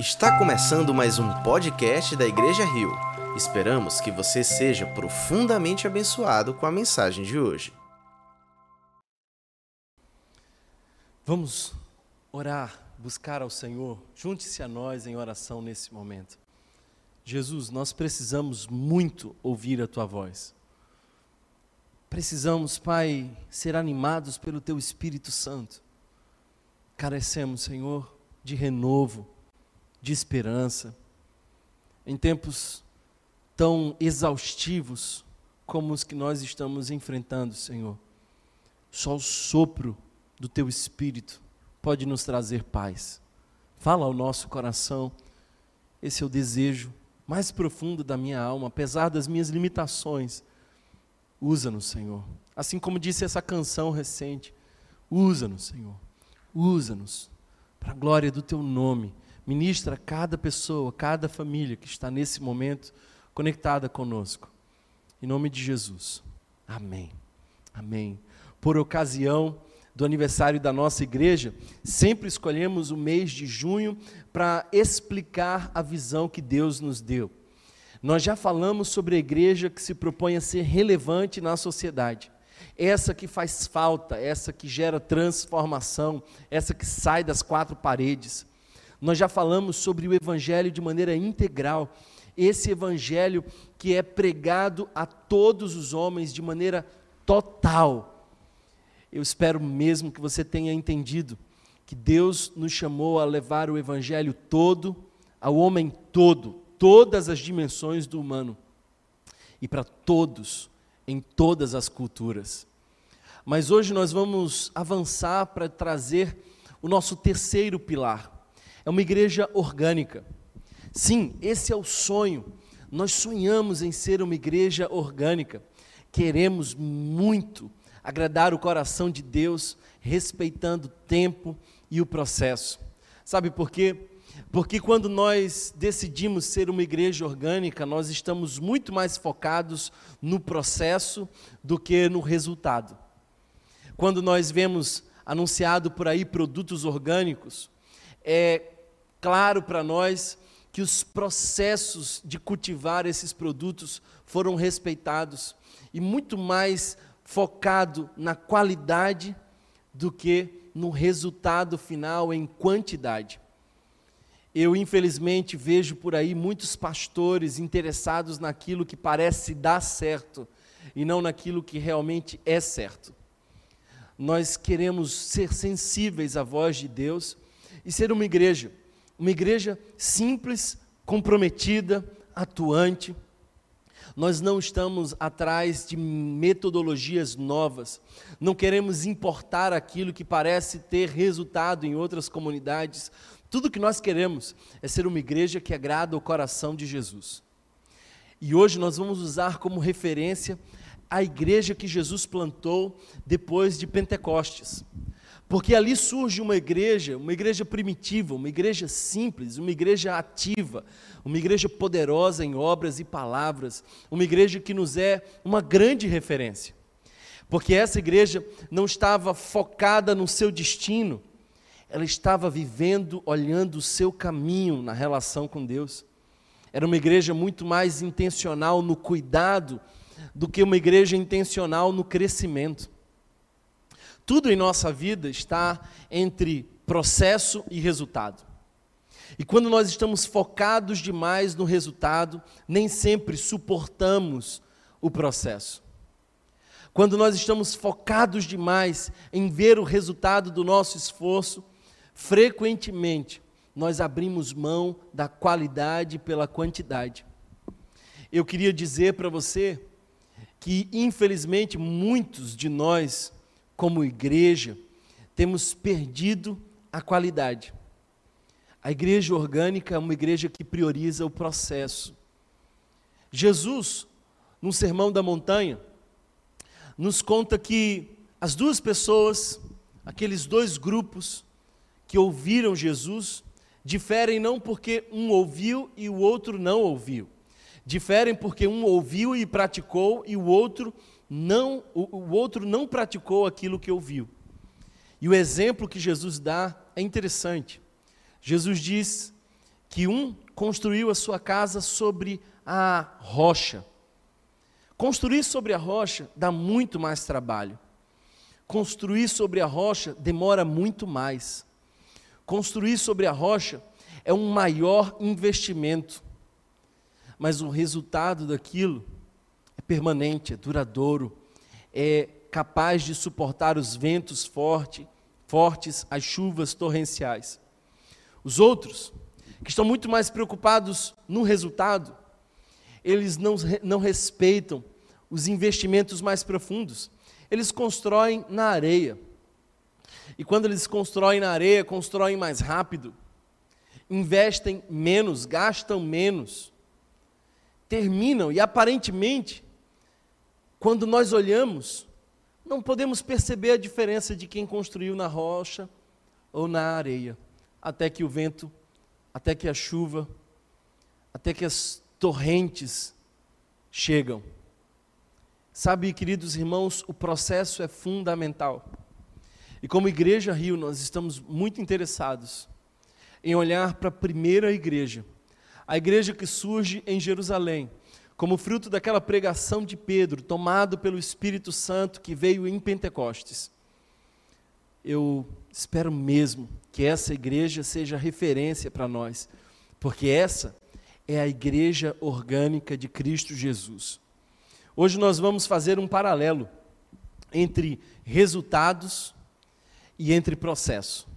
Está começando mais um podcast da Igreja Rio. Esperamos que você seja profundamente abençoado com a mensagem de hoje. Vamos orar, buscar ao Senhor. Junte-se a nós em oração nesse momento. Jesus, nós precisamos muito ouvir a tua voz. Precisamos, Pai, ser animados pelo teu Espírito Santo. Carecemos, Senhor, de renovo de esperança, em tempos tão exaustivos como os que nós estamos enfrentando, Senhor. Só o sopro do Teu Espírito pode nos trazer paz. Fala ao nosso coração, esse é o desejo mais profundo da minha alma, apesar das minhas limitações. Usa-nos, Senhor. Assim como disse essa canção recente, usa-nos, Senhor. Usa-nos para a glória do Teu nome Ministra cada pessoa, cada família que está nesse momento conectada conosco. Em nome de Jesus. Amém. Amém. Por ocasião do aniversário da nossa igreja, sempre escolhemos o mês de junho para explicar a visão que Deus nos deu. Nós já falamos sobre a igreja que se propõe a ser relevante na sociedade. Essa que faz falta, essa que gera transformação, essa que sai das quatro paredes. Nós já falamos sobre o Evangelho de maneira integral. Esse Evangelho que é pregado a todos os homens de maneira total. Eu espero mesmo que você tenha entendido que Deus nos chamou a levar o Evangelho todo ao homem todo, todas as dimensões do humano e para todos, em todas as culturas. Mas hoje nós vamos avançar para trazer o nosso terceiro pilar é uma igreja orgânica. Sim, esse é o sonho. Nós sonhamos em ser uma igreja orgânica. Queremos muito agradar o coração de Deus, respeitando o tempo e o processo. Sabe por quê? Porque quando nós decidimos ser uma igreja orgânica, nós estamos muito mais focados no processo do que no resultado. Quando nós vemos anunciado por aí produtos orgânicos, é claro para nós que os processos de cultivar esses produtos foram respeitados e muito mais focado na qualidade do que no resultado final em quantidade. Eu, infelizmente, vejo por aí muitos pastores interessados naquilo que parece dar certo e não naquilo que realmente é certo. Nós queremos ser sensíveis à voz de Deus e ser uma igreja, uma igreja simples, comprometida, atuante. Nós não estamos atrás de metodologias novas, não queremos importar aquilo que parece ter resultado em outras comunidades. Tudo que nós queremos é ser uma igreja que agrada o coração de Jesus. E hoje nós vamos usar como referência a igreja que Jesus plantou depois de Pentecostes. Porque ali surge uma igreja, uma igreja primitiva, uma igreja simples, uma igreja ativa, uma igreja poderosa em obras e palavras, uma igreja que nos é uma grande referência. Porque essa igreja não estava focada no seu destino, ela estava vivendo, olhando o seu caminho na relação com Deus. Era uma igreja muito mais intencional no cuidado do que uma igreja intencional no crescimento. Tudo em nossa vida está entre processo e resultado. E quando nós estamos focados demais no resultado, nem sempre suportamos o processo. Quando nós estamos focados demais em ver o resultado do nosso esforço, frequentemente nós abrimos mão da qualidade pela quantidade. Eu queria dizer para você que, infelizmente, muitos de nós como igreja, temos perdido a qualidade. A igreja orgânica é uma igreja que prioriza o processo. Jesus, no Sermão da Montanha, nos conta que as duas pessoas, aqueles dois grupos que ouviram Jesus, diferem não porque um ouviu e o outro não ouviu. Diferem porque um ouviu e praticou e o outro não, o, o outro não praticou aquilo que ouviu. E o exemplo que Jesus dá é interessante. Jesus diz que um construiu a sua casa sobre a rocha. Construir sobre a rocha dá muito mais trabalho. Construir sobre a rocha demora muito mais. Construir sobre a rocha é um maior investimento. Mas o resultado daquilo é permanente, é duradouro, é capaz de suportar os ventos forte, fortes, as chuvas torrenciais. Os outros, que estão muito mais preocupados no resultado, eles não, não respeitam os investimentos mais profundos. Eles constroem na areia. E quando eles constroem na areia, constroem mais rápido, investem menos, gastam menos, terminam e aparentemente, quando nós olhamos, não podemos perceber a diferença de quem construiu na rocha ou na areia, até que o vento, até que a chuva, até que as torrentes chegam. Sabe, queridos irmãos, o processo é fundamental. E como Igreja Rio, nós estamos muito interessados em olhar para a primeira igreja, a igreja que surge em Jerusalém, como fruto daquela pregação de Pedro, tomado pelo Espírito Santo que veio em Pentecostes. Eu espero mesmo que essa igreja seja referência para nós, porque essa é a igreja orgânica de Cristo Jesus. Hoje nós vamos fazer um paralelo entre resultados e entre processo.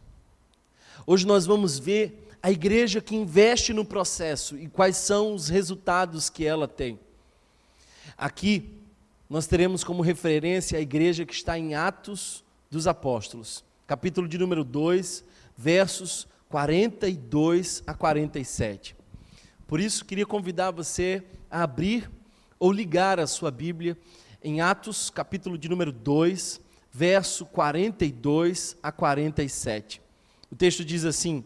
Hoje nós vamos ver a igreja que investe no processo e quais são os resultados que ela tem. Aqui nós teremos como referência a igreja que está em Atos dos Apóstolos, capítulo de número 2, versos 42 a 47. Por isso, queria convidar você a abrir ou ligar a sua Bíblia em Atos, capítulo de número 2, verso 42 a 47. O texto diz assim: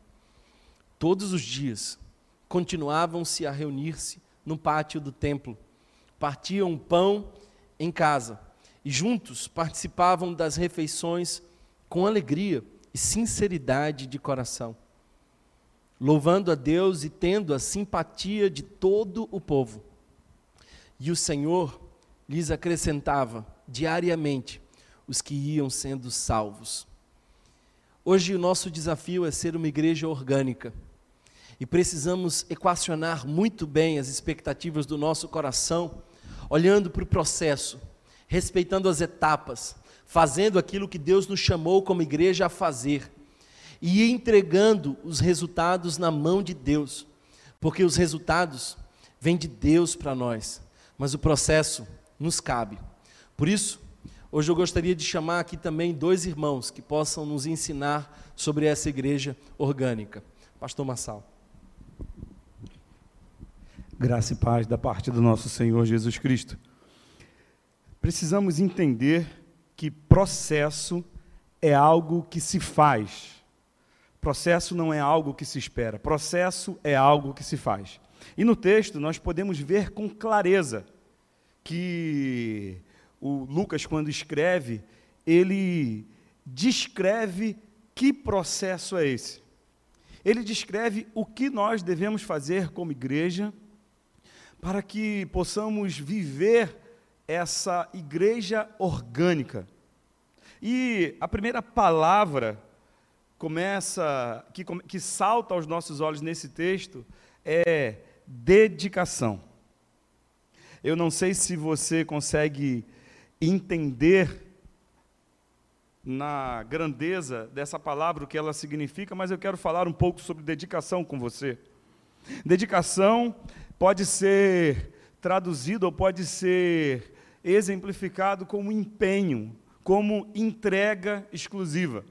Todos os dias continuavam-se a reunir-se no pátio do templo, partiam pão em casa e juntos participavam das refeições com alegria e sinceridade de coração louvando a Deus e tendo a simpatia de todo o povo. E o Senhor lhes acrescentava diariamente os que iam sendo salvos. Hoje o nosso desafio é ser uma igreja orgânica. E precisamos equacionar muito bem as expectativas do nosso coração, olhando para o processo, respeitando as etapas, fazendo aquilo que Deus nos chamou como igreja a fazer e entregando os resultados na mão de Deus, porque os resultados vêm de Deus para nós, mas o processo nos cabe. Por isso, hoje eu gostaria de chamar aqui também dois irmãos que possam nos ensinar sobre essa igreja orgânica. Pastor Massal. Graça e paz da parte do nosso Senhor Jesus Cristo. Precisamos entender que processo é algo que se faz Processo não é algo que se espera, processo é algo que se faz. E no texto nós podemos ver com clareza que o Lucas, quando escreve, ele descreve que processo é esse. Ele descreve o que nós devemos fazer como igreja para que possamos viver essa igreja orgânica. E a primeira palavra começa, que, que salta aos nossos olhos nesse texto é dedicação. Eu não sei se você consegue entender na grandeza dessa palavra o que ela significa, mas eu quero falar um pouco sobre dedicação com você. Dedicação pode ser traduzido ou pode ser exemplificado como empenho, como entrega exclusiva.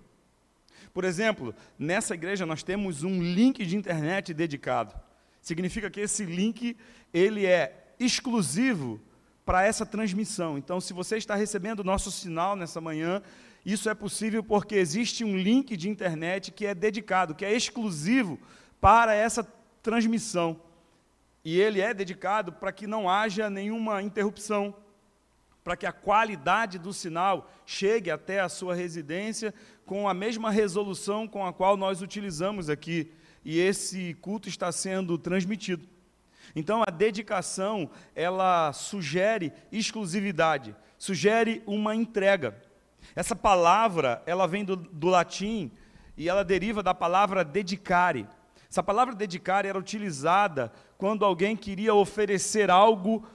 Por exemplo, nessa igreja nós temos um link de internet dedicado. Significa que esse link ele é exclusivo para essa transmissão. Então, se você está recebendo o nosso sinal nessa manhã, isso é possível porque existe um link de internet que é dedicado, que é exclusivo para essa transmissão. E ele é dedicado para que não haja nenhuma interrupção, para que a qualidade do sinal chegue até a sua residência com a mesma resolução com a qual nós utilizamos aqui. E esse culto está sendo transmitido. Então a dedicação, ela sugere exclusividade, sugere uma entrega. Essa palavra, ela vem do, do latim e ela deriva da palavra dedicare. Essa palavra dedicare era utilizada quando alguém queria oferecer algo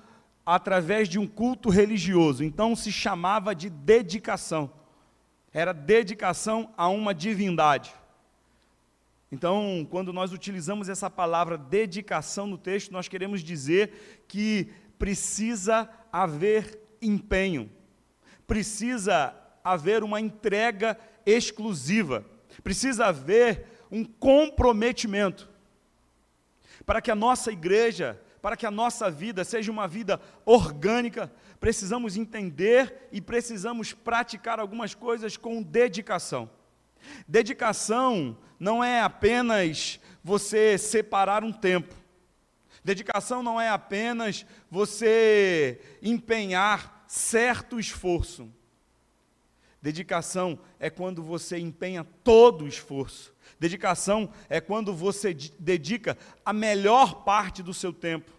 através de um culto religioso. Então se chamava de dedicação. Era dedicação a uma divindade. Então, quando nós utilizamos essa palavra dedicação no texto, nós queremos dizer que precisa haver empenho, precisa haver uma entrega exclusiva, precisa haver um comprometimento para que a nossa igreja, para que a nossa vida seja uma vida orgânica, precisamos entender e precisamos praticar algumas coisas com dedicação. Dedicação não é apenas você separar um tempo. Dedicação não é apenas você empenhar certo esforço. Dedicação é quando você empenha todo o esforço. Dedicação é quando você dedica a melhor parte do seu tempo.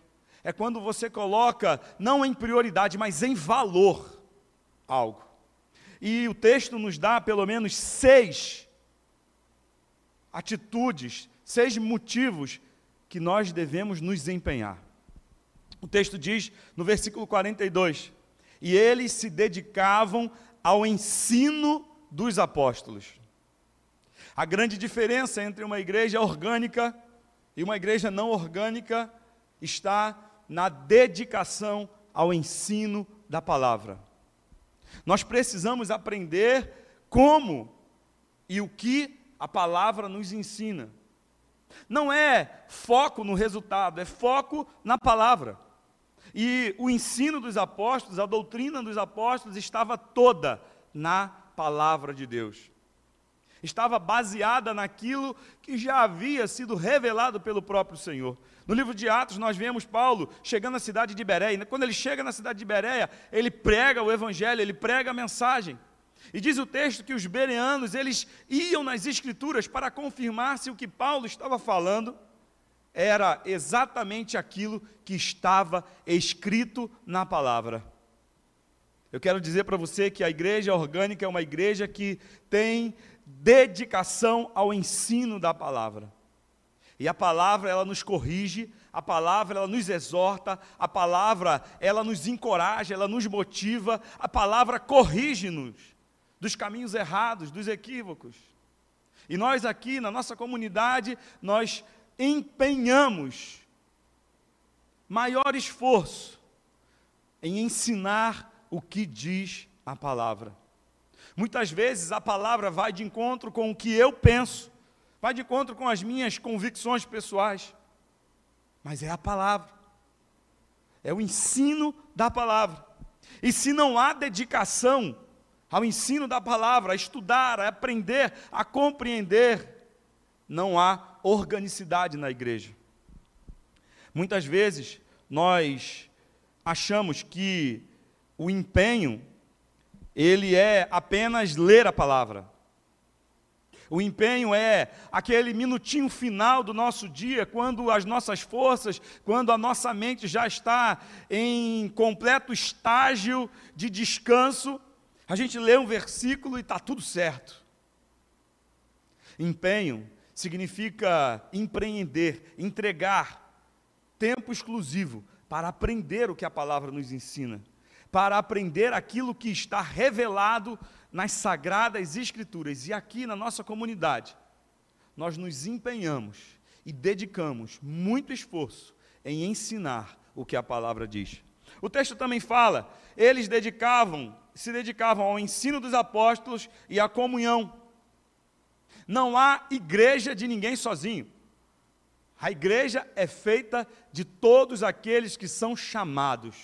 É quando você coloca, não em prioridade, mas em valor, algo. E o texto nos dá pelo menos seis atitudes, seis motivos que nós devemos nos empenhar. O texto diz no versículo 42: E eles se dedicavam ao ensino dos apóstolos. A grande diferença entre uma igreja orgânica e uma igreja não orgânica está na dedicação ao ensino da palavra. Nós precisamos aprender como e o que a palavra nos ensina. Não é foco no resultado, é foco na palavra. E o ensino dos apóstolos, a doutrina dos apóstolos estava toda na palavra de Deus. Estava baseada naquilo que já havia sido revelado pelo próprio Senhor. No livro de Atos, nós vemos Paulo chegando na cidade de Bereia. Quando ele chega na cidade de Bereia, ele prega o evangelho, ele prega a mensagem. E diz o texto que os bereanos, eles iam nas escrituras para confirmar se o que Paulo estava falando era exatamente aquilo que estava escrito na palavra. Eu quero dizer para você que a igreja orgânica é uma igreja que tem dedicação ao ensino da palavra. E a palavra ela nos corrige, a palavra ela nos exorta, a palavra ela nos encoraja, ela nos motiva, a palavra corrige-nos dos caminhos errados, dos equívocos. E nós aqui na nossa comunidade, nós empenhamos maior esforço em ensinar o que diz a palavra. Muitas vezes a palavra vai de encontro com o que eu penso, vai de encontro com as minhas convicções pessoais, mas é a palavra, é o ensino da palavra. E se não há dedicação ao ensino da palavra, a estudar, a aprender, a compreender, não há organicidade na igreja. Muitas vezes nós achamos que o empenho ele é apenas ler a palavra. O empenho é aquele minutinho final do nosso dia, quando as nossas forças, quando a nossa mente já está em completo estágio de descanso, a gente lê um versículo e está tudo certo. Empenho significa empreender, entregar tempo exclusivo para aprender o que a palavra nos ensina, para aprender aquilo que está revelado nas sagradas escrituras. E aqui na nossa comunidade, nós nos empenhamos e dedicamos muito esforço em ensinar o que a palavra diz. O texto também fala, eles dedicavam, se dedicavam ao ensino dos apóstolos e à comunhão Não há igreja de ninguém sozinho. A igreja é feita de todos aqueles que são chamados.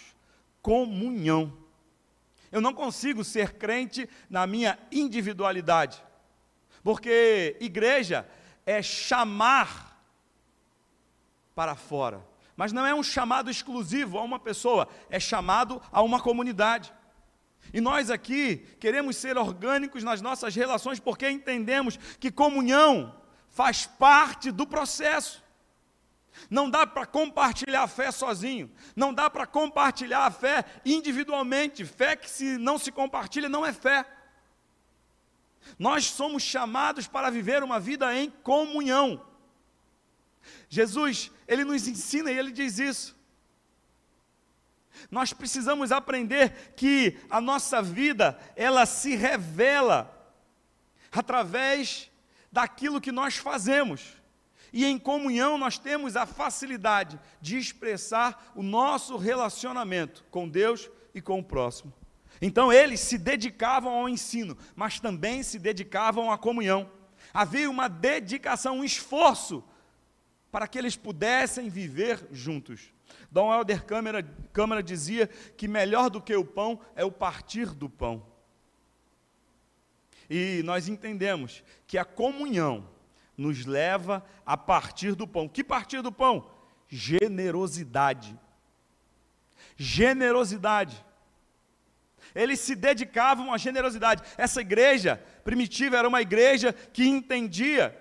Comunhão. Eu não consigo ser crente na minha individualidade, porque igreja é chamar para fora, mas não é um chamado exclusivo a uma pessoa, é chamado a uma comunidade. E nós aqui queremos ser orgânicos nas nossas relações porque entendemos que comunhão faz parte do processo. Não dá para compartilhar a fé sozinho, não dá para compartilhar a fé individualmente. Fé que se não se compartilha não é fé. Nós somos chamados para viver uma vida em comunhão. Jesus, ele nos ensina e ele diz isso. Nós precisamos aprender que a nossa vida, ela se revela através daquilo que nós fazemos. E em comunhão nós temos a facilidade de expressar o nosso relacionamento com Deus e com o próximo. Então eles se dedicavam ao ensino, mas também se dedicavam à comunhão. Havia uma dedicação, um esforço para que eles pudessem viver juntos. Dom Helder Câmara, Câmara dizia que melhor do que o pão é o partir do pão. E nós entendemos que a comunhão nos leva a partir do pão. Que partir do pão? Generosidade. Generosidade. Eles se dedicavam à generosidade. Essa igreja primitiva era uma igreja que entendia,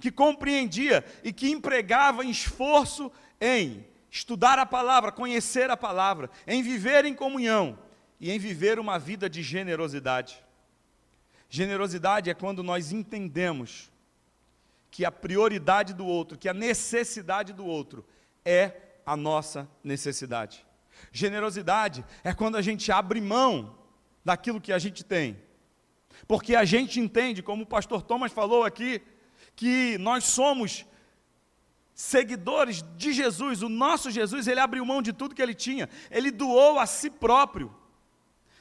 que compreendia e que empregava esforço em estudar a palavra, conhecer a palavra, em viver em comunhão e em viver uma vida de generosidade. Generosidade é quando nós entendemos que a prioridade do outro, que a necessidade do outro é a nossa necessidade. Generosidade é quando a gente abre mão daquilo que a gente tem. Porque a gente entende, como o pastor Thomas falou aqui, que nós somos seguidores de Jesus, o nosso Jesus, ele abriu mão de tudo que ele tinha, ele doou a si próprio.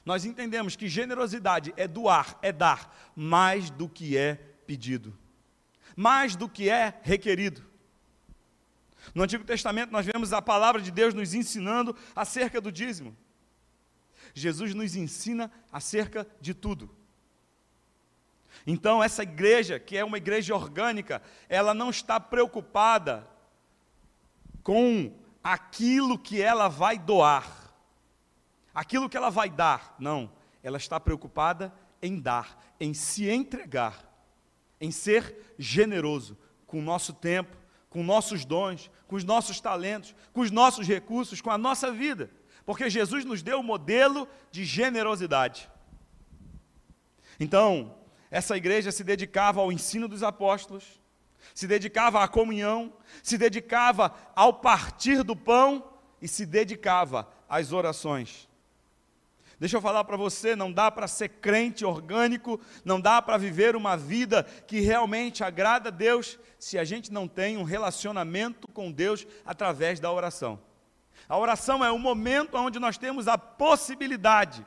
Nós entendemos que generosidade é doar, é dar mais do que é pedido, mais do que é requerido. No Antigo Testamento nós vemos a palavra de Deus nos ensinando acerca do dízimo. Jesus nos ensina acerca de tudo. Então, essa igreja, que é uma igreja orgânica, ela não está preocupada com aquilo que ela vai doar, aquilo que ela vai dar. Não, ela está preocupada em dar, em se entregar, em ser generoso com o nosso tempo, com nossos dons, com os nossos talentos, com os nossos recursos, com a nossa vida, porque Jesus nos deu o modelo de generosidade. Então, essa igreja se dedicava ao ensino dos apóstolos, se dedicava à comunhão, se dedicava ao partir do pão e se dedicava às orações. Deixa eu falar para você, não dá para ser crente orgânico, não dá para viver uma vida que realmente agrada a Deus se a gente não tem um relacionamento com Deus através da oração. A oração é o momento onde nós temos a possibilidade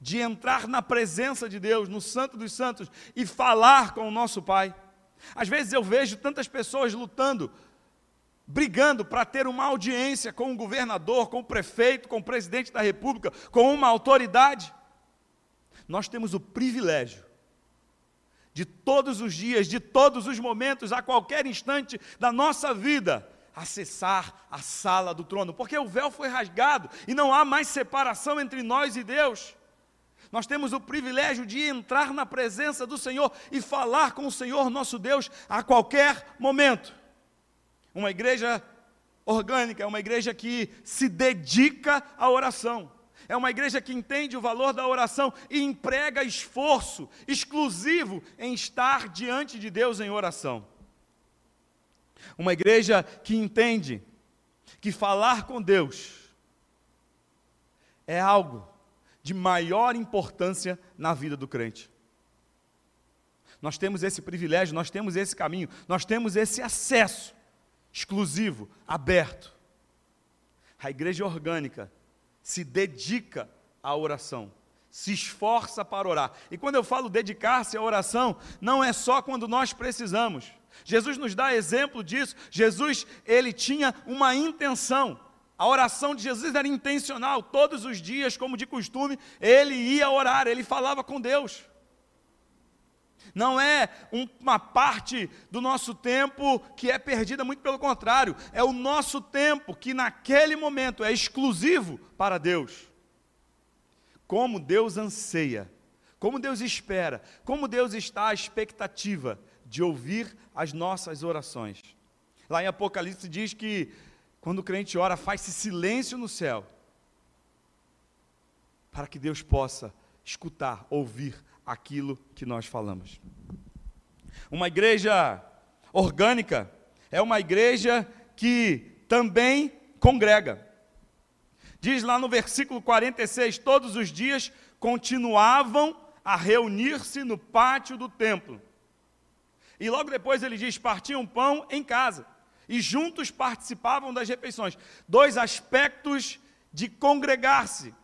de entrar na presença de Deus, no Santo dos Santos, e falar com o nosso Pai. Às vezes eu vejo tantas pessoas lutando, brigando para ter uma audiência com o governador, com o prefeito, com o presidente da república, com uma autoridade. Nós temos o privilégio de todos os dias, de todos os momentos, a qualquer instante da nossa vida, acessar a sala do trono, porque o véu foi rasgado e não há mais separação entre nós e Deus. Nós temos o privilégio de entrar na presença do Senhor e falar com o Senhor nosso Deus a qualquer momento. Uma igreja orgânica, é uma igreja que se dedica à oração. É uma igreja que entende o valor da oração e emprega esforço exclusivo em estar diante de Deus em oração. Uma igreja que entende que falar com Deus é algo de maior importância na vida do crente. Nós temos esse privilégio, nós temos esse caminho, nós temos esse acesso exclusivo, aberto. A igreja orgânica se dedica à oração, se esforça para orar. E quando eu falo dedicar-se à oração, não é só quando nós precisamos. Jesus nos dá exemplo disso. Jesus, ele tinha uma intenção. A oração de Jesus era intencional. Todos os dias, como de costume, ele ia orar, ele falava com Deus. Não é uma parte do nosso tempo que é perdida, muito pelo contrário, é o nosso tempo que naquele momento é exclusivo para Deus. Como Deus anseia, como Deus espera, como Deus está à expectativa de ouvir as nossas orações. Lá em Apocalipse diz que quando o crente ora, faz-se silêncio no céu, para que Deus possa escutar, ouvir aquilo que nós falamos. Uma igreja orgânica é uma igreja que também congrega. Diz lá no versículo 46: todos os dias continuavam a reunir-se no pátio do templo. E logo depois ele diz: partiam pão em casa. E juntos participavam das refeições. Dois aspectos de congregar-se.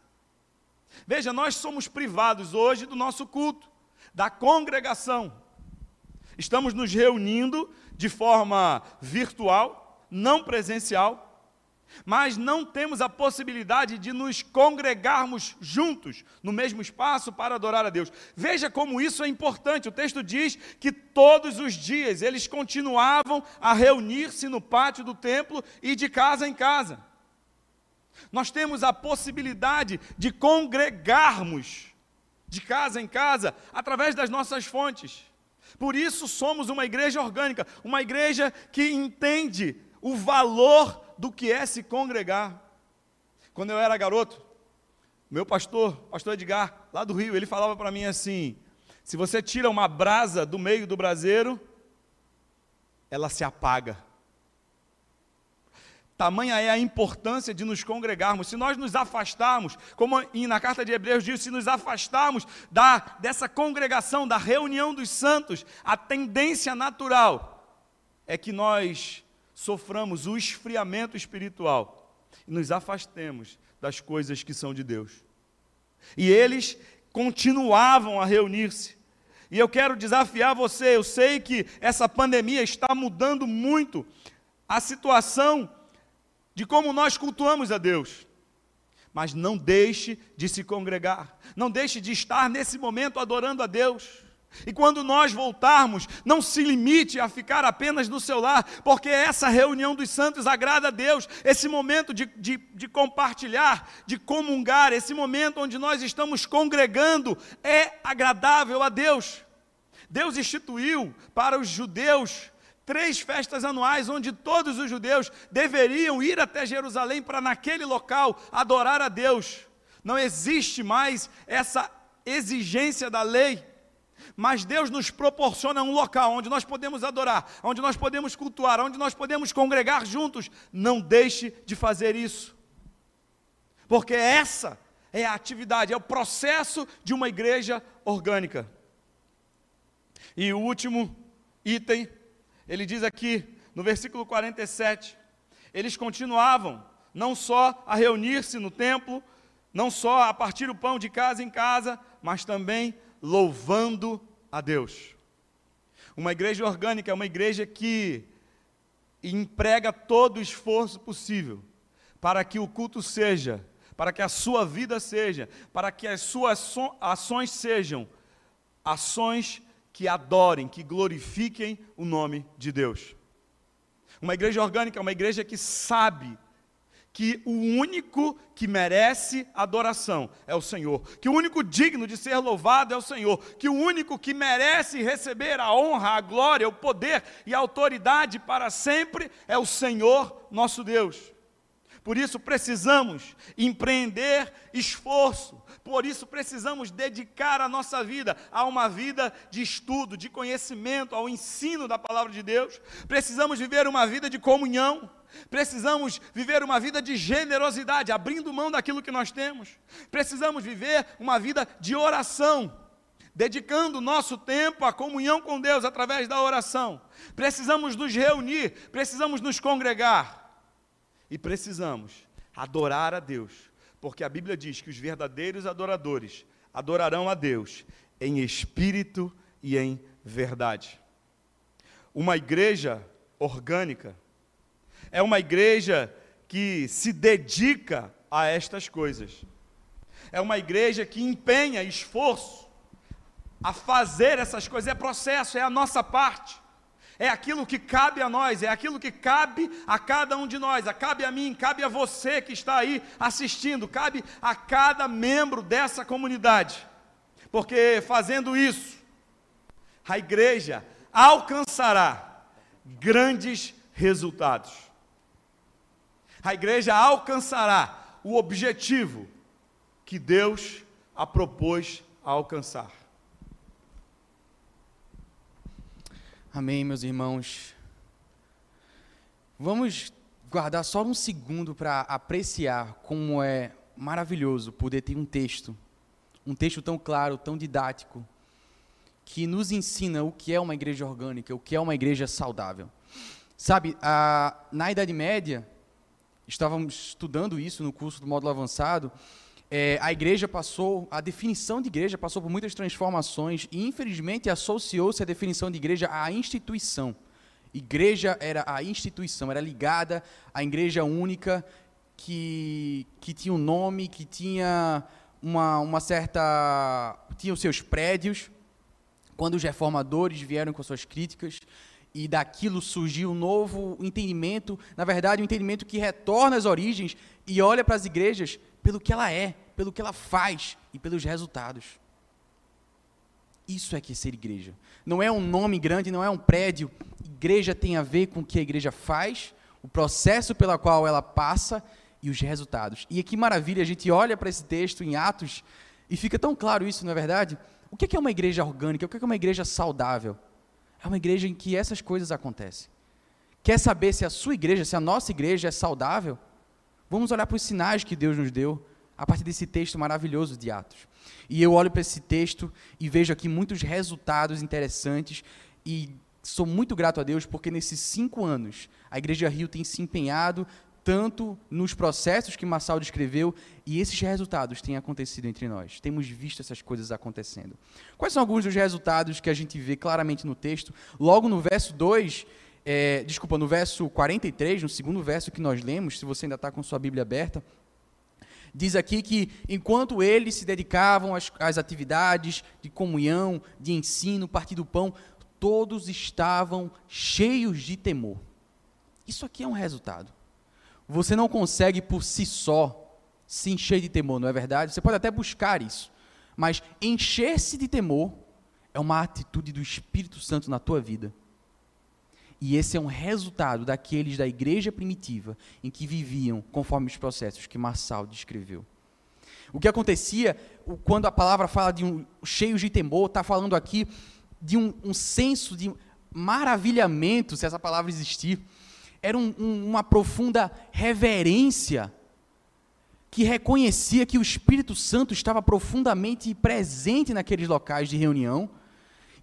Veja, nós somos privados hoje do nosso culto, da congregação. Estamos nos reunindo de forma virtual, não presencial, mas não temos a possibilidade de nos congregarmos juntos no mesmo espaço para adorar a Deus. Veja como isso é importante. O texto diz que todos os dias eles continuavam a reunir-se no pátio do templo e de casa em casa. Nós temos a possibilidade de congregarmos de casa em casa através das nossas fontes. Por isso somos uma igreja orgânica, uma igreja que entende o valor do que é se congregar. Quando eu era garoto, meu pastor, pastor Edgar, lá do Rio, ele falava para mim assim: se você tira uma brasa do meio do braseiro, ela se apaga. Tamanha é a importância de nos congregarmos. Se nós nos afastarmos, como na carta de Hebreus diz, se nos afastarmos da, dessa congregação, da reunião dos santos, a tendência natural é que nós soframos o esfriamento espiritual e nos afastemos das coisas que são de Deus. E eles continuavam a reunir-se. E eu quero desafiar você, eu sei que essa pandemia está mudando muito a situação de como nós cultuamos a Deus. Mas não deixe de se congregar, não deixe de estar nesse momento adorando a Deus. E quando nós voltarmos, não se limite a ficar apenas no seu lar, porque essa reunião dos santos agrada a Deus, esse momento de, de, de, compartilhar, de comungar, esse momento onde nós estamos congregando, é agradável a Deus. Deus instituiu para os judeus três festas anuais, onde todos os judeus deveriam ir até Jerusalém para, naquele local, adorar a Deus. Não existe mais essa exigência da lei mas Deus nos proporciona um local onde nós podemos adorar, onde nós podemos cultuar, onde nós podemos congregar juntos. Não deixe de fazer isso, porque essa é a atividade, é o processo de uma igreja orgânica. E o último item, ele diz aqui no versículo 47, eles continuavam não só a reunir-se no templo, não só a partir o pão de casa em casa, mas também louvando a Deus. Uma igreja orgânica é uma igreja que emprega todo o esforço possível para que o culto seja, para que a sua vida seja, para que as suas ações sejam ações que adorem, que glorifiquem o nome de Deus. Uma igreja orgânica é uma igreja que sabe que o único que merece adoração é o Senhor, que o único digno de ser louvado é o Senhor, que o único que merece receber a honra, a glória, o poder e a autoridade para sempre é o Senhor nosso Deus. Por isso precisamos empreender esforço, por isso precisamos dedicar a nossa vida a uma vida de estudo, de conhecimento, ao ensino da palavra de Deus. Precisamos viver uma vida de comunhão Precisamos viver uma vida de generosidade, abrindo mão daquilo que nós temos. Precisamos viver uma vida de oração, dedicando nosso tempo à comunhão com Deus através da oração. Precisamos nos reunir, precisamos nos congregar e precisamos adorar a Deus, porque a Bíblia diz que os verdadeiros adoradores adorarão a Deus em espírito e em verdade. Uma igreja orgânica é uma igreja que se dedica a estas coisas. É uma igreja que empenha esforço a fazer essas coisas. É processo, é a nossa parte. É aquilo que cabe a nós, é aquilo que cabe a cada um de nós, a cabe a mim, cabe a você que está aí assistindo, cabe a cada membro dessa comunidade. Porque fazendo isso, a igreja alcançará grandes resultados. A igreja alcançará o objetivo que Deus a propôs a alcançar. Amém, meus irmãos. Vamos guardar só um segundo para apreciar como é maravilhoso poder ter um texto, um texto tão claro, tão didático, que nos ensina o que é uma igreja orgânica, o que é uma igreja saudável. Sabe, a, na Idade Média, estávamos estudando isso no curso do módulo avançado, é, a igreja passou, a definição de igreja passou por muitas transformações e, infelizmente, associou-se a definição de igreja à instituição. Igreja era a instituição, era ligada à igreja única que, que tinha um nome, que tinha uma, uma certa. tinha os seus prédios. Quando os reformadores vieram com suas críticas, e daquilo surgiu um novo entendimento, na verdade, um entendimento que retorna às origens e olha para as igrejas pelo que ela é, pelo que ela faz e pelos resultados. Isso é que é ser igreja. Não é um nome grande, não é um prédio. Igreja tem a ver com o que a igreja faz, o processo pela qual ela passa e os resultados. E que maravilha, a gente olha para esse texto em Atos e fica tão claro isso, não é verdade? O que é uma igreja orgânica? O que é uma igreja saudável? É uma igreja em que essas coisas acontecem. Quer saber se a sua igreja, se a nossa igreja é saudável? Vamos olhar para os sinais que Deus nos deu a partir desse texto maravilhoso de Atos. E eu olho para esse texto e vejo aqui muitos resultados interessantes e sou muito grato a Deus porque nesses cinco anos a Igreja Rio tem se empenhado tanto nos processos que Massal descreveu e esses resultados têm acontecido entre nós. Temos visto essas coisas acontecendo. Quais são alguns dos resultados que a gente vê claramente no texto? Logo no verso 2, é, desculpa, no verso 43, no segundo verso que nós lemos, se você ainda está com sua Bíblia aberta, diz aqui que enquanto eles se dedicavam às, às atividades de comunhão, de ensino, partir do pão, todos estavam cheios de temor. Isso aqui é um resultado. Você não consegue por si só se encher de temor, não é verdade? Você pode até buscar isso, mas encher-se de temor é uma atitude do Espírito Santo na tua vida. E esse é um resultado daqueles da igreja primitiva em que viviam conforme os processos que Marçal descreveu. O que acontecia quando a palavra fala de um cheio de temor, está falando aqui de um, um, senso de maravilhamento, se essa palavra existir. Era um, um, uma profunda reverência que reconhecia que o Espírito Santo estava profundamente presente naqueles locais de reunião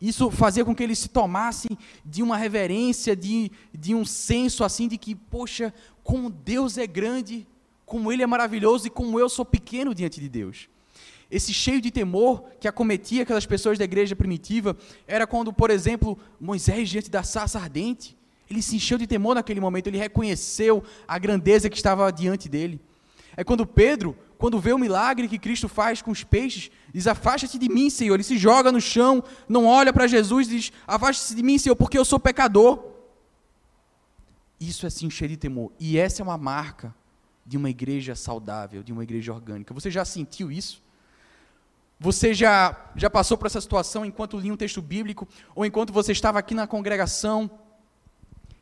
isso fazia com que eles se tomassem de uma reverência, de, de um senso assim de que, poxa, como Deus é grande, como Ele é maravilhoso e como eu sou pequeno diante de Deus. Esse cheio de temor que acometia aquelas pessoas da igreja primitiva era quando, por exemplo, Moisés diante da sarça ardente, ele se encheu de temor naquele momento, ele reconheceu a grandeza que estava diante dele. É quando Pedro, quando vê o milagre que Cristo faz com os peixes, diz: Afasta-te de mim, Senhor. Ele se joga no chão, não olha para Jesus diz: Afasta-te de mim, Senhor, porque eu sou pecador. Isso é se encher de temor. E essa é uma marca de uma igreja saudável, de uma igreja orgânica. Você já sentiu isso? Você já, já passou por essa situação enquanto lia um texto bíblico, ou enquanto você estava aqui na congregação,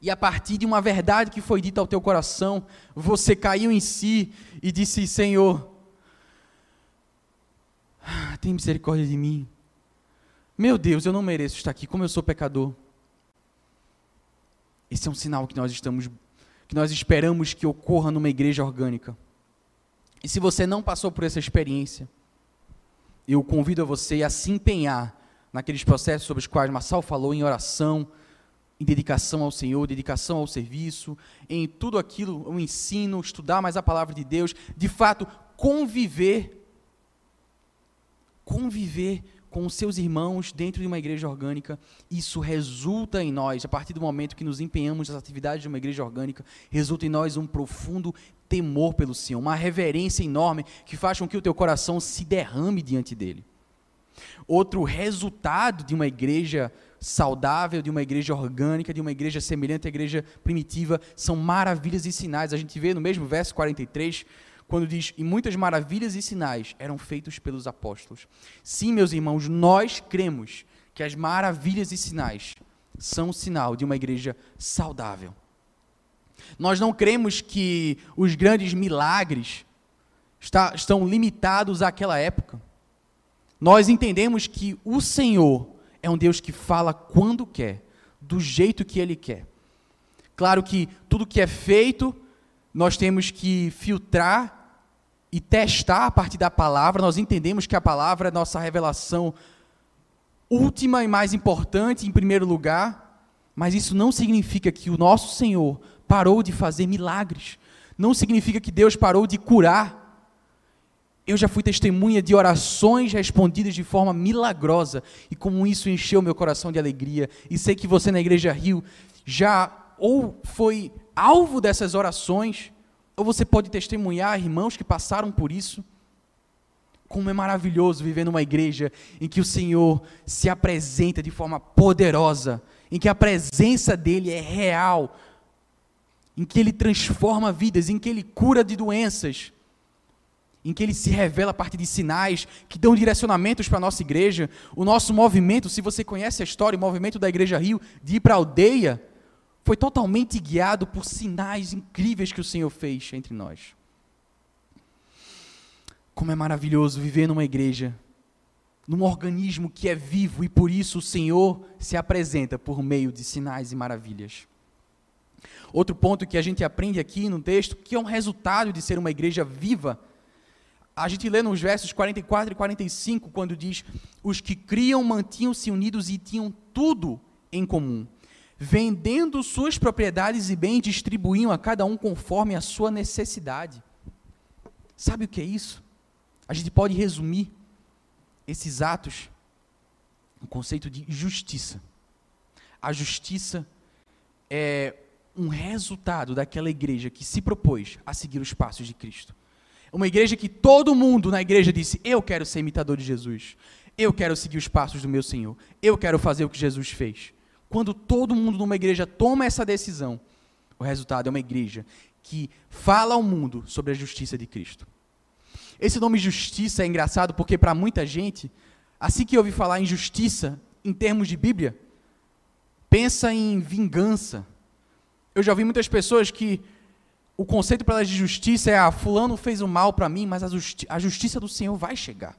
e a partir de uma verdade que foi dita ao teu coração, você caiu em si e disse: Senhor, tem misericórdia de mim. Meu Deus, eu não mereço estar aqui, como eu sou pecador. Esse é um sinal que nós estamos que nós esperamos que ocorra numa igreja orgânica. E se você não passou por essa experiência, eu convido a você a se empenhar naqueles processos sobre os quais Massal falou em oração, em dedicação ao Senhor, dedicação ao serviço, em tudo aquilo, o ensino, estudar mais a palavra de Deus, de fato, conviver conviver com os seus irmãos dentro de uma igreja orgânica, isso resulta em nós, a partir do momento que nos empenhamos nas atividades de uma igreja orgânica, resulta em nós um profundo temor pelo Senhor, uma reverência enorme que faz com que o teu coração se derrame diante dele. Outro resultado de uma igreja saudável, de uma igreja orgânica, de uma igreja semelhante à igreja primitiva, são maravilhas e sinais. A gente vê no mesmo verso 43, quando diz: E muitas maravilhas e sinais eram feitos pelos apóstolos. Sim, meus irmãos, nós cremos que as maravilhas e sinais são sinal de uma igreja saudável. Nós não cremos que os grandes milagres está, estão limitados àquela época. Nós entendemos que o Senhor é um Deus que fala quando quer, do jeito que Ele quer. Claro que tudo que é feito, nós temos que filtrar e testar a partir da palavra. Nós entendemos que a palavra é nossa revelação última e mais importante, em primeiro lugar, mas isso não significa que o nosso Senhor parou de fazer milagres. Não significa que Deus parou de curar. Eu já fui testemunha de orações respondidas de forma milagrosa e como isso encheu meu coração de alegria. E sei que você na Igreja Rio já ou foi alvo dessas orações, ou você pode testemunhar irmãos que passaram por isso. Como é maravilhoso viver numa igreja em que o Senhor se apresenta de forma poderosa, em que a presença dele é real, em que ele transforma vidas, em que ele cura de doenças, em que ele se revela a partir de sinais que dão direcionamentos para a nossa igreja. O nosso movimento, se você conhece a história, o movimento da Igreja Rio de ir para a aldeia, foi totalmente guiado por sinais incríveis que o Senhor fez entre nós. Como é maravilhoso viver numa igreja, num organismo que é vivo e por isso o Senhor se apresenta por meio de sinais e maravilhas. Outro ponto que a gente aprende aqui no texto, que é um resultado de ser uma igreja viva, a gente lê nos versos 44 e 45, quando diz: Os que criam mantinham-se unidos e tinham tudo em comum. Vendendo suas propriedades e bens, distribuíam a cada um conforme a sua necessidade. Sabe o que é isso? A gente pode resumir esses atos no conceito de justiça. A justiça é um resultado daquela igreja que se propôs a seguir os passos de Cristo. Uma igreja que todo mundo na igreja disse: Eu quero ser imitador de Jesus. Eu quero seguir os passos do meu Senhor. Eu quero fazer o que Jesus fez. Quando todo mundo numa igreja toma essa decisão, o resultado é uma igreja que fala ao mundo sobre a justiça de Cristo. Esse nome justiça é engraçado porque para muita gente, assim que ouve falar em justiça em termos de Bíblia, pensa em vingança, eu já ouvi muitas pessoas que o conceito para elas de justiça é: ah, fulano fez o mal para mim, mas a, justi a justiça do Senhor vai chegar.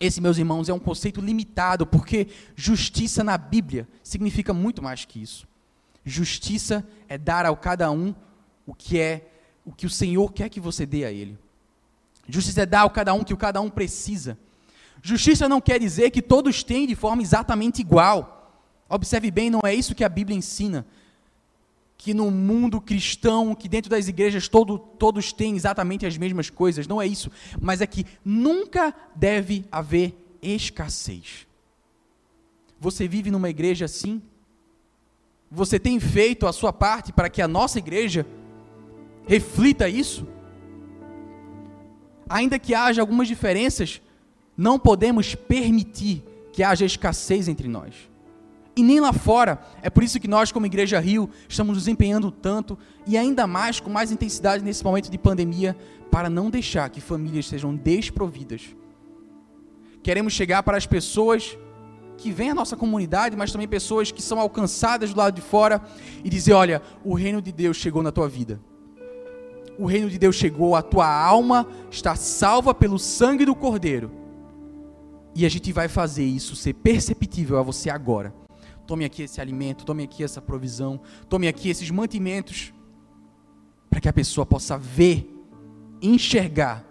Esse, meus irmãos, é um conceito limitado, porque justiça na Bíblia significa muito mais que isso. Justiça é dar a cada um o que é o que o Senhor quer que você dê a ele. Justiça é dar a cada um o que o cada um precisa. Justiça não quer dizer que todos têm de forma exatamente igual. Observe bem, não é isso que a Bíblia ensina que no mundo cristão, que dentro das igrejas todo, todos têm exatamente as mesmas coisas, não é isso, mas é que nunca deve haver escassez. Você vive numa igreja assim? Você tem feito a sua parte para que a nossa igreja reflita isso? Ainda que haja algumas diferenças, não podemos permitir que haja escassez entre nós e nem lá fora. É por isso que nós, como Igreja Rio, estamos nos empenhando tanto e ainda mais com mais intensidade nesse momento de pandemia para não deixar que famílias sejam desprovidas. Queremos chegar para as pessoas que vêm à nossa comunidade, mas também pessoas que são alcançadas do lado de fora e dizer: olha, o reino de Deus chegou na tua vida. O reino de Deus chegou, a tua alma está salva pelo sangue do Cordeiro. E a gente vai fazer isso ser perceptível a você agora Tome aqui esse alimento, tome aqui essa provisão, tome aqui esses mantimentos, para que a pessoa possa ver, enxergar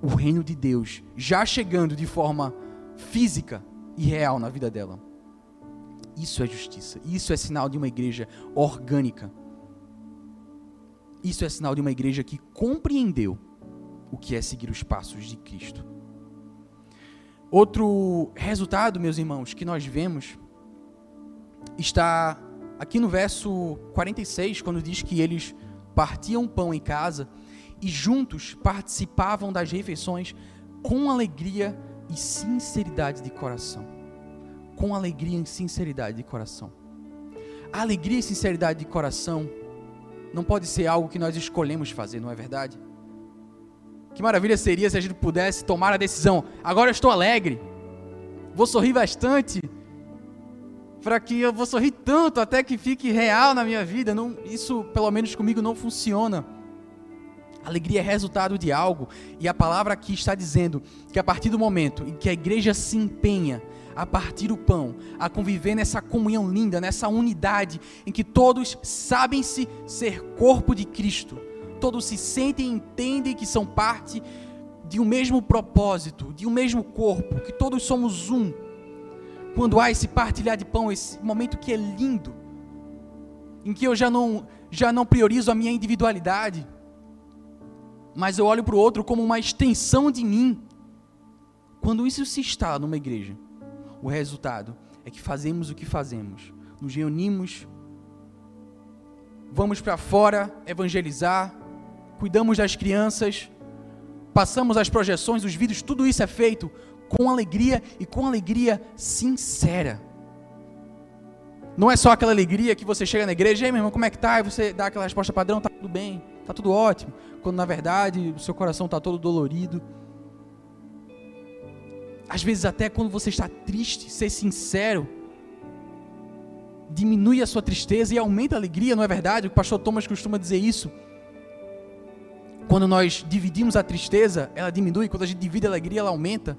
o reino de Deus já chegando de forma física e real na vida dela. Isso é justiça. Isso é sinal de uma igreja orgânica. Isso é sinal de uma igreja que compreendeu o que é seguir os passos de Cristo. Outro resultado, meus irmãos, que nós vemos está aqui no verso 46, quando diz que eles partiam pão em casa e juntos participavam das refeições com alegria e sinceridade de coração. Com alegria e sinceridade de coração. A alegria e sinceridade de coração não pode ser algo que nós escolhemos fazer, não é verdade? Que maravilha seria se a gente pudesse tomar a decisão. Agora eu estou alegre. Vou sorrir bastante. Para que eu vou sorrir tanto até que fique real na minha vida. Não, isso, pelo menos comigo, não funciona. Alegria é resultado de algo, e a palavra aqui está dizendo que a partir do momento em que a igreja se empenha a partir do pão, a conviver nessa comunhão linda, nessa unidade, em que todos sabem-se ser corpo de Cristo, todos se sentem e entendem que são parte de um mesmo propósito, de um mesmo corpo, que todos somos um. Quando há esse partilhar de pão, esse momento que é lindo, em que eu já não, já não priorizo a minha individualidade, mas eu olho para o outro como uma extensão de mim. Quando isso se instala numa igreja, o resultado é que fazemos o que fazemos, nos reunimos, vamos para fora evangelizar, cuidamos das crianças, passamos as projeções, os vídeos, tudo isso é feito com alegria e com alegria sincera. Não é só aquela alegria que você chega na igreja, e meu irmão, como é que tá? E você dá aquela resposta padrão, tá tudo bem, tá tudo ótimo quando na verdade o seu coração está todo dolorido. Às vezes, até quando você está triste, ser sincero, diminui a sua tristeza e aumenta a alegria, não é verdade? O pastor Thomas costuma dizer isso. Quando nós dividimos a tristeza, ela diminui, quando a gente divide a alegria, ela aumenta.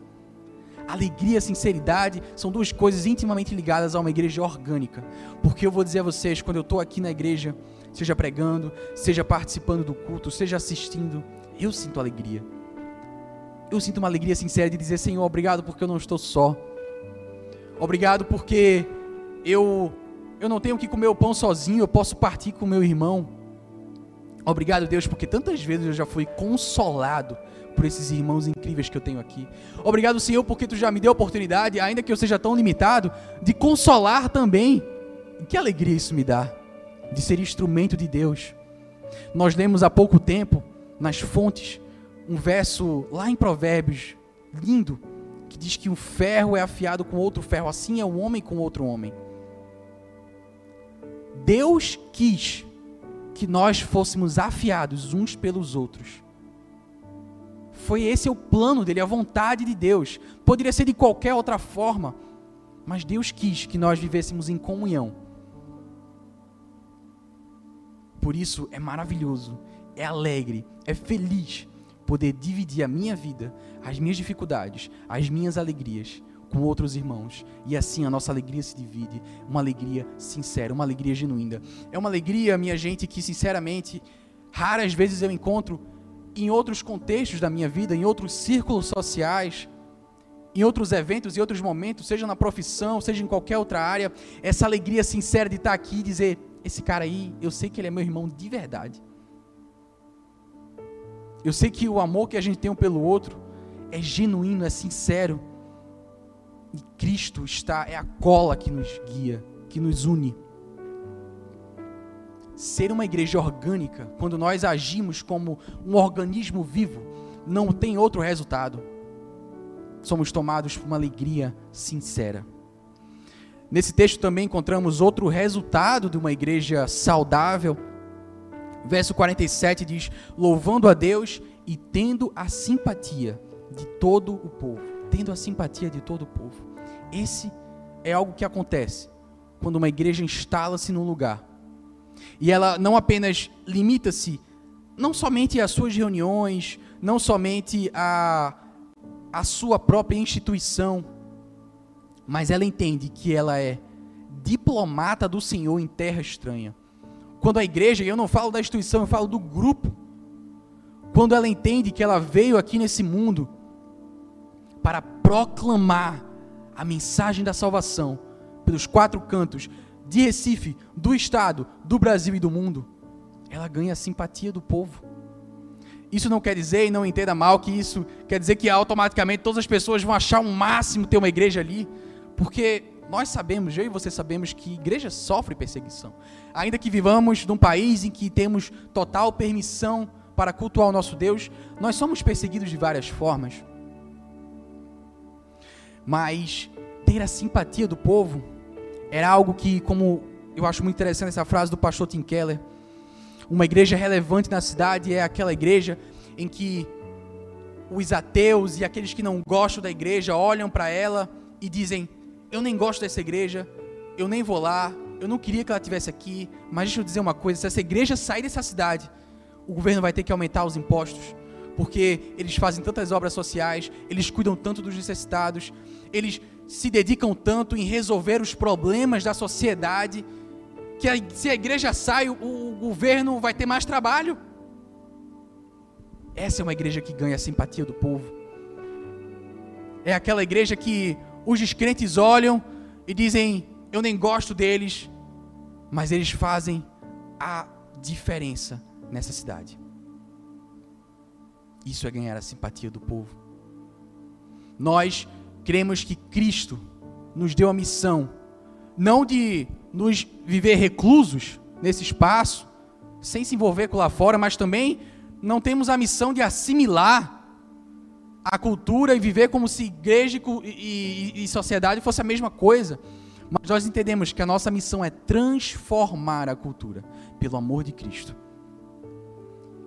Alegria e sinceridade são duas coisas intimamente ligadas a uma igreja orgânica. Porque eu vou dizer a vocês, quando eu estou aqui na igreja, seja pregando, seja participando do culto, seja assistindo, eu sinto alegria. Eu sinto uma alegria sincera de dizer, Senhor, obrigado porque eu não estou só. Obrigado porque eu eu não tenho que comer o pão sozinho, eu posso partir com meu irmão. Obrigado, Deus, porque tantas vezes eu já fui consolado por esses irmãos incríveis que eu tenho aqui. Obrigado, Senhor, porque tu já me deu a oportunidade, ainda que eu seja tão limitado, de consolar também. Que alegria isso me dá de ser instrumento de Deus. Nós lemos há pouco tempo, nas fontes, um verso lá em Provérbios, lindo, que diz que um ferro é afiado com outro ferro, assim é o um homem com outro homem. Deus quis que nós fôssemos afiados uns pelos outros. Foi esse o plano dele, a vontade de Deus. Poderia ser de qualquer outra forma, mas Deus quis que nós vivêssemos em comunhão por isso é maravilhoso, é alegre, é feliz poder dividir a minha vida, as minhas dificuldades, as minhas alegrias com outros irmãos. E assim a nossa alegria se divide, uma alegria sincera, uma alegria genuína. É uma alegria, minha gente, que sinceramente raras vezes eu encontro em outros contextos da minha vida, em outros círculos sociais, em outros eventos e outros momentos, seja na profissão, seja em qualquer outra área, essa alegria sincera de estar aqui e dizer: esse cara aí, eu sei que ele é meu irmão de verdade. Eu sei que o amor que a gente tem um pelo outro é genuíno, é sincero. E Cristo está, é a cola que nos guia, que nos une. Ser uma igreja orgânica, quando nós agimos como um organismo vivo, não tem outro resultado. Somos tomados por uma alegria sincera. Nesse texto também encontramos outro resultado de uma igreja saudável. Verso 47 diz: louvando a Deus e tendo a simpatia de todo o povo. Tendo a simpatia de todo o povo. Esse é algo que acontece quando uma igreja instala-se num lugar. E ela não apenas limita-se, não somente às suas reuniões, não somente à, à sua própria instituição, mas ela entende que ela é diplomata do Senhor em terra estranha. Quando a igreja, e eu não falo da instituição, eu falo do grupo, quando ela entende que ela veio aqui nesse mundo para proclamar a mensagem da salvação pelos quatro cantos de Recife, do estado, do Brasil e do mundo, ela ganha a simpatia do povo. Isso não quer dizer, e não entenda mal, que isso quer dizer que automaticamente todas as pessoas vão achar um máximo ter uma igreja ali, porque nós sabemos, eu e você sabemos que igreja sofre perseguição. Ainda que vivamos num país em que temos total permissão para cultuar o nosso Deus, nós somos perseguidos de várias formas. Mas ter a simpatia do povo era algo que, como eu acho muito interessante essa frase do pastor Tim Keller, uma igreja relevante na cidade é aquela igreja em que os ateus e aqueles que não gostam da igreja olham para ela e dizem: Eu nem gosto dessa igreja, eu nem vou lá, eu não queria que ela estivesse aqui, mas deixa eu dizer uma coisa: se essa igreja sair dessa cidade, o governo vai ter que aumentar os impostos, porque eles fazem tantas obras sociais, eles cuidam tanto dos necessitados, eles se dedicam tanto em resolver os problemas da sociedade, que se a igreja sai, o, o governo vai ter mais trabalho. Essa é uma igreja que ganha a simpatia do povo. É aquela igreja que os descrentes olham e dizem: Eu nem gosto deles, mas eles fazem a diferença nessa cidade. Isso é ganhar a simpatia do povo. Nós cremos que Cristo nos deu a missão, não de nos viver reclusos nesse espaço, sem se envolver com lá fora, mas também não temos a missão de assimilar a cultura e viver como se igreja e, e, e sociedade fosse a mesma coisa. Mas nós entendemos que a nossa missão é transformar a cultura pelo amor de Cristo.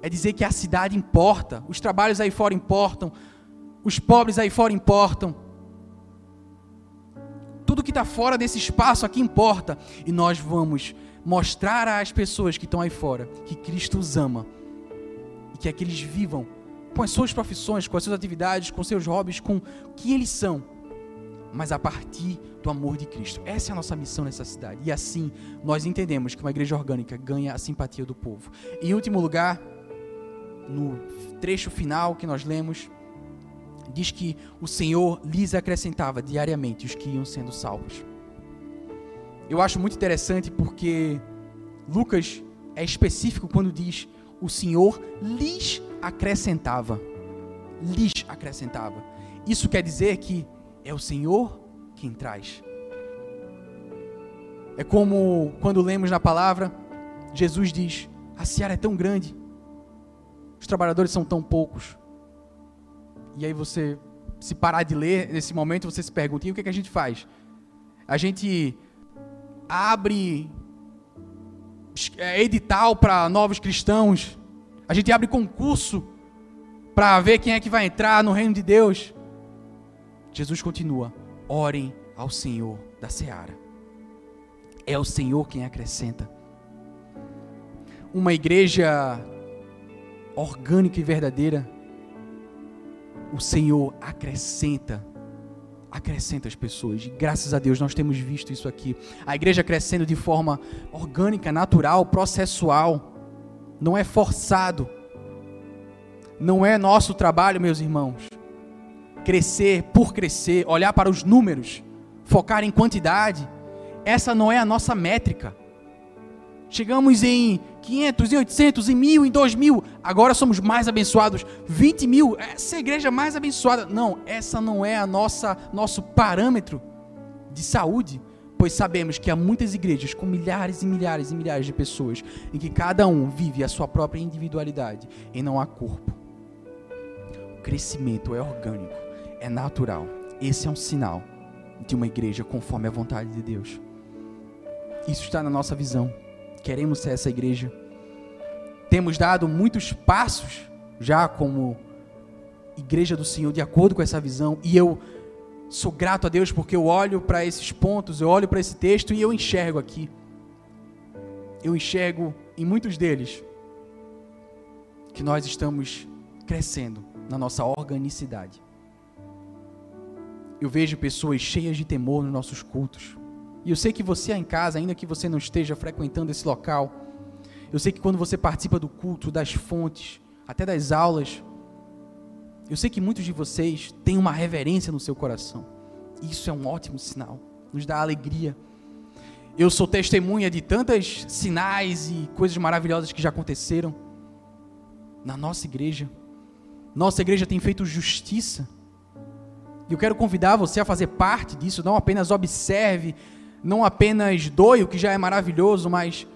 É dizer que a cidade importa, os trabalhos aí fora importam, os pobres aí fora importam. Que está fora desse espaço aqui importa. E nós vamos mostrar às pessoas que estão aí fora que Cristo os ama e que é que eles vivam com as suas profissões, com as suas atividades, com seus hobbies, com o que eles são, mas a partir do amor de Cristo. Essa é a nossa missão nessa cidade. E assim nós entendemos que uma igreja orgânica ganha a simpatia do povo. Em último lugar, no trecho final que nós lemos, diz que o Senhor lhes acrescentava diariamente os que iam sendo salvos. Eu acho muito interessante porque Lucas é específico quando diz o Senhor lhes acrescentava. Lhes acrescentava. Isso quer dizer que é o Senhor quem traz. É como quando lemos na palavra, Jesus diz: a seara é tão grande, os trabalhadores são tão poucos. E aí você, se parar de ler nesse momento, você se pergunta: e o que, é que a gente faz? A gente abre é, edital para novos cristãos, a gente abre concurso para ver quem é que vai entrar no reino de Deus. Jesus continua: orem ao Senhor da seara. É o Senhor quem acrescenta. Uma igreja orgânica e verdadeira, o Senhor acrescenta acrescenta as pessoas. E graças a Deus nós temos visto isso aqui. A igreja crescendo de forma orgânica, natural, processual. Não é forçado. Não é nosso trabalho, meus irmãos. Crescer por crescer, olhar para os números, focar em quantidade. Essa não é a nossa métrica. Chegamos em 500, em 800, em mil, em 2 mil. Agora somos mais abençoados. 20 mil. Essa é a igreja mais abençoada. Não, essa não é a nossa nosso parâmetro de saúde. Pois sabemos que há muitas igrejas com milhares e milhares e milhares de pessoas em que cada um vive a sua própria individualidade e não há corpo. O crescimento é orgânico, é natural. Esse é um sinal de uma igreja conforme a vontade de Deus. Isso está na nossa visão queremos ser essa igreja. Temos dado muitos passos já como igreja do Senhor de acordo com essa visão e eu sou grato a Deus porque eu olho para esses pontos, eu olho para esse texto e eu enxergo aqui. Eu enxergo em muitos deles que nós estamos crescendo na nossa organicidade. Eu vejo pessoas cheias de temor nos nossos cultos. E eu sei que você em casa, ainda que você não esteja frequentando esse local, eu sei que quando você participa do culto, das fontes, até das aulas, eu sei que muitos de vocês têm uma reverência no seu coração. Isso é um ótimo sinal, nos dá alegria. Eu sou testemunha de tantos sinais e coisas maravilhosas que já aconteceram. na nossa igreja. Nossa igreja tem feito justiça. E eu quero convidar você a fazer parte disso, não apenas observe, não apenas doe, o que já é maravilhoso, mas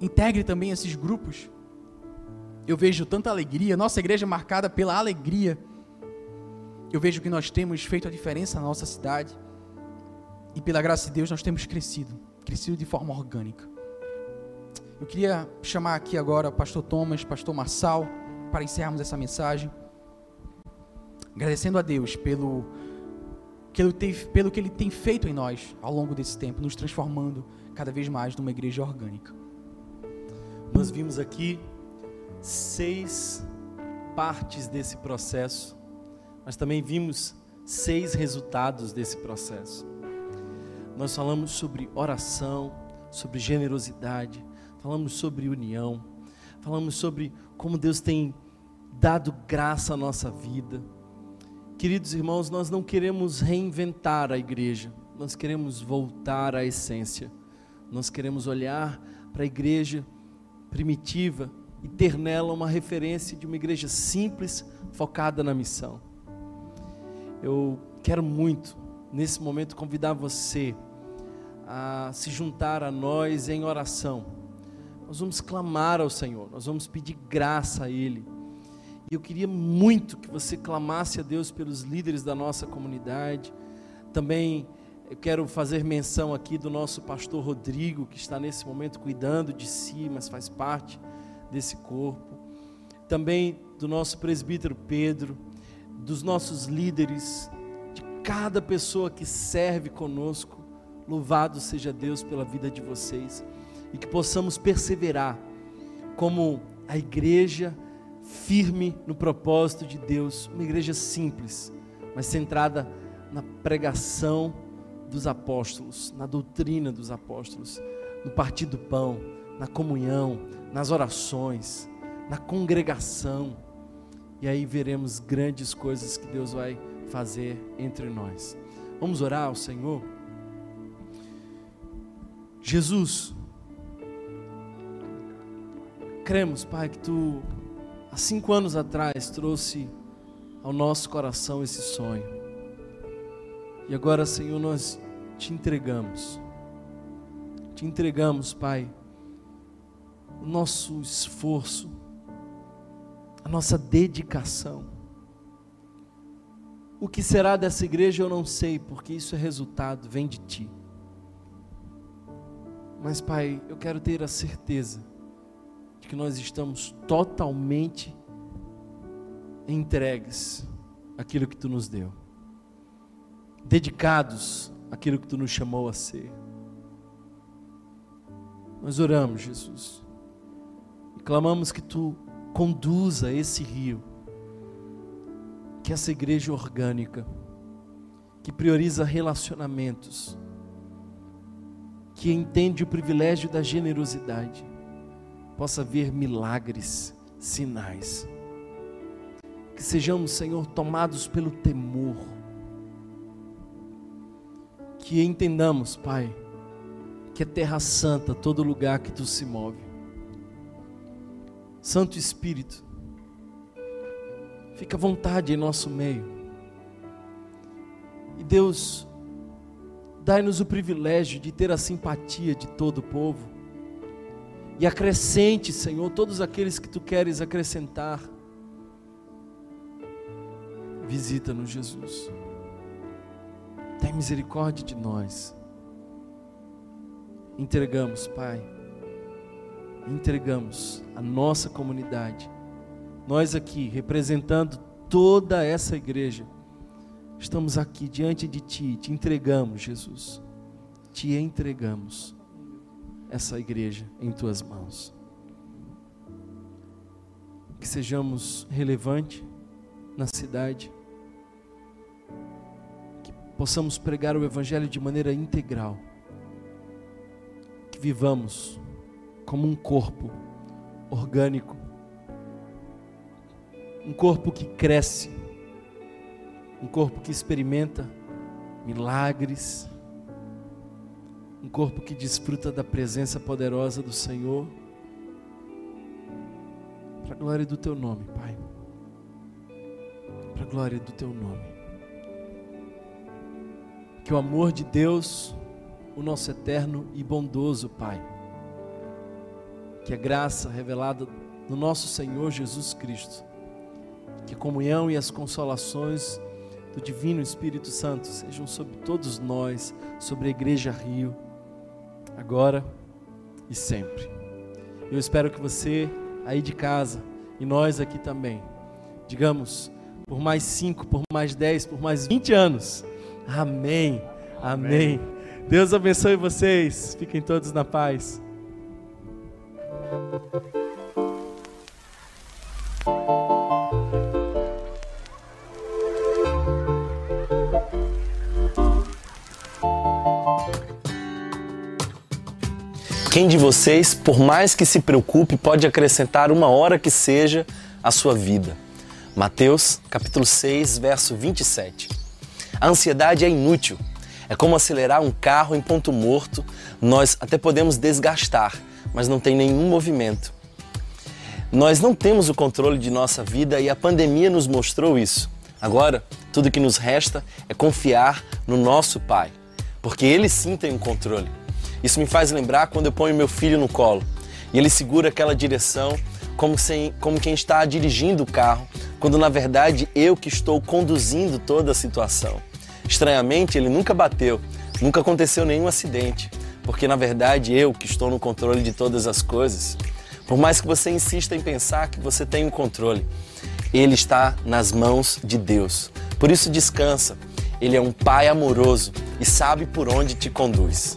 integre também esses grupos. Eu vejo tanta alegria, nossa igreja é marcada pela alegria. Eu vejo que nós temos feito a diferença na nossa cidade. E pela graça de Deus nós temos crescido, crescido de forma orgânica. Eu queria chamar aqui agora o pastor Thomas, pastor Marçal, para encerrarmos essa mensagem. Agradecendo a Deus pelo pelo que ele tem feito em nós ao longo desse tempo, nos transformando cada vez mais numa igreja orgânica. Nós vimos aqui seis partes desse processo, mas também vimos seis resultados desse processo. Nós falamos sobre oração, sobre generosidade, falamos sobre união, falamos sobre como Deus tem dado graça à nossa vida. Queridos irmãos, nós não queremos reinventar a igreja, nós queremos voltar à essência. Nós queremos olhar para a igreja primitiva e ter nela uma referência de uma igreja simples, focada na missão. Eu quero muito, nesse momento, convidar você a se juntar a nós em oração. Nós vamos clamar ao Senhor, nós vamos pedir graça a Ele. E eu queria muito que você clamasse a Deus pelos líderes da nossa comunidade. Também eu quero fazer menção aqui do nosso pastor Rodrigo, que está nesse momento cuidando de si, mas faz parte desse corpo. Também do nosso presbítero Pedro, dos nossos líderes, de cada pessoa que serve conosco. Louvado seja Deus pela vida de vocês e que possamos perseverar como a igreja firme no propósito de Deus, uma igreja simples, mas centrada na pregação dos apóstolos, na doutrina dos apóstolos, no partir do pão, na comunhão, nas orações, na congregação. E aí veremos grandes coisas que Deus vai fazer entre nós. Vamos orar ao Senhor? Jesus, cremos, Pai, que Tu, há cinco anos atrás, trouxe ao nosso coração esse sonho. E agora, Senhor, nós te entregamos. Te entregamos, Pai, o nosso esforço, a nossa dedicação. O que será dessa igreja eu não sei, porque isso é resultado, vem de Ti. Mas, Pai, eu quero ter a certeza de que nós estamos totalmente entregues àquilo que Tu nos deu, dedicados àquilo que Tu nos chamou a ser. Nós oramos, Jesus, e clamamos que Tu conduza esse rio, que essa igreja orgânica, que prioriza relacionamentos, que entende o privilégio da generosidade, possa ver milagres, sinais. Que sejamos, Senhor, tomados pelo temor. Que entendamos, Pai, que é terra santa todo lugar que tu se move. Santo Espírito, fica à vontade em nosso meio. E Deus, Dai-nos o privilégio de ter a simpatia de todo o povo. E acrescente, Senhor, todos aqueles que tu queres acrescentar. Visita-nos, Jesus. Tem misericórdia de nós. Entregamos, Pai. Entregamos a nossa comunidade. Nós aqui, representando toda essa igreja Estamos aqui diante de Ti, te entregamos, Jesus. Te entregamos essa igreja em Tuas mãos. Que sejamos relevantes na cidade, que possamos pregar o Evangelho de maneira integral, que vivamos como um corpo orgânico, um corpo que cresce. Um corpo que experimenta milagres, um corpo que desfruta da presença poderosa do Senhor, para glória do teu nome, Pai. Para a glória do teu nome. Que o amor de Deus, o nosso eterno e bondoso Pai, que a graça revelada no nosso Senhor Jesus Cristo, que a comunhão e as consolações do Divino Espírito Santo sejam sobre todos nós, sobre a Igreja Rio, agora e sempre. Eu espero que você aí de casa e nós aqui também, digamos, por mais cinco, por mais dez, por mais vinte anos. Amém. Amém. Amém. Deus abençoe vocês. Fiquem todos na paz. Quem de vocês, por mais que se preocupe, pode acrescentar uma hora que seja à sua vida? Mateus, capítulo 6, verso 27. A ansiedade é inútil. É como acelerar um carro em ponto morto. Nós até podemos desgastar, mas não tem nenhum movimento. Nós não temos o controle de nossa vida e a pandemia nos mostrou isso. Agora, tudo que nos resta é confiar no nosso Pai, porque Ele sim tem o controle. Isso me faz lembrar quando eu ponho meu filho no colo e ele segura aquela direção como, sem, como quem está dirigindo o carro, quando na verdade eu que estou conduzindo toda a situação. Estranhamente, ele nunca bateu, nunca aconteceu nenhum acidente, porque na verdade eu que estou no controle de todas as coisas. Por mais que você insista em pensar que você tem o controle, ele está nas mãos de Deus. Por isso descansa. Ele é um pai amoroso e sabe por onde te conduz.